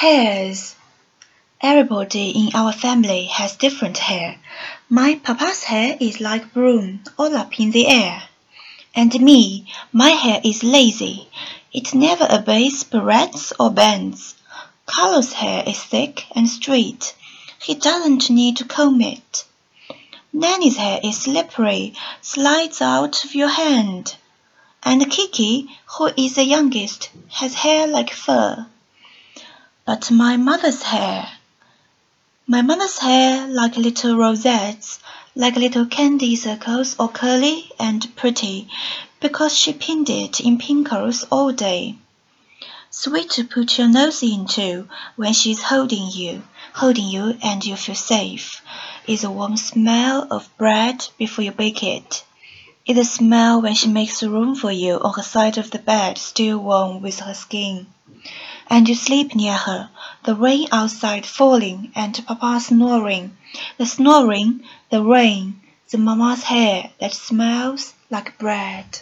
Hairs. Everybody in our family has different hair. My papa's hair is like broom, all up in the air. And me, my hair is lazy. It never obeys barrettes or bends. Carlos' hair is thick and straight. He doesn't need to comb it. Nenny's hair is slippery, slides out of your hand. And Kiki, who is the youngest, has hair like fur. But my mother's hair. My mother's hair like little rosettes, like little candy circles, all curly and pretty, because she pinned it in pincurls all day. Sweet to put your nose into when she's holding you, holding you and you feel safe, is the warm smell of bread before you bake it. it. Is the smell when she makes room for you on her side of the bed still warm with her skin and you sleep near her, the rain outside falling and papa snoring, the snoring, the rain, the mamma's hair that smells like bread.